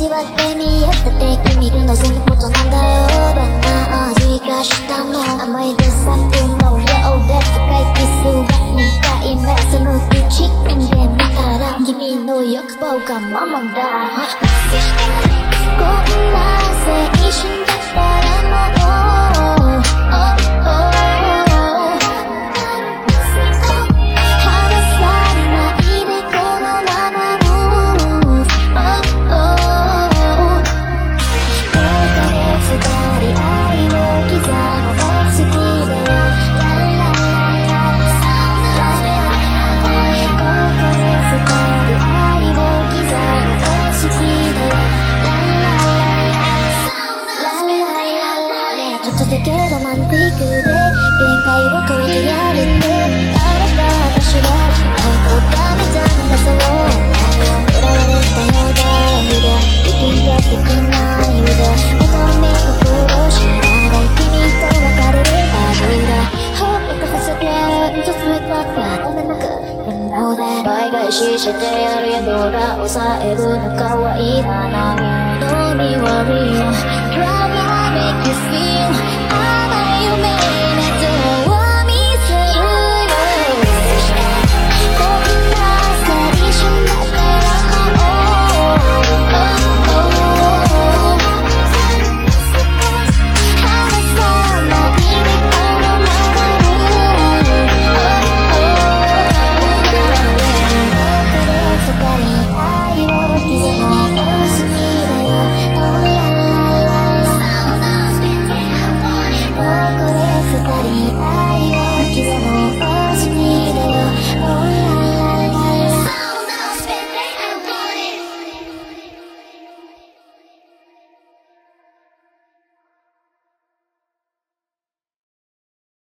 味わって見えたて君のそのことなんだようどんな味がしたの甘いデザートの量で高いキスが2回目そのうちんでみたら君の欲望がママだこんな青春だったら視してやるやドラ抑えるの可愛いだな Don't be worrying Love will make you feel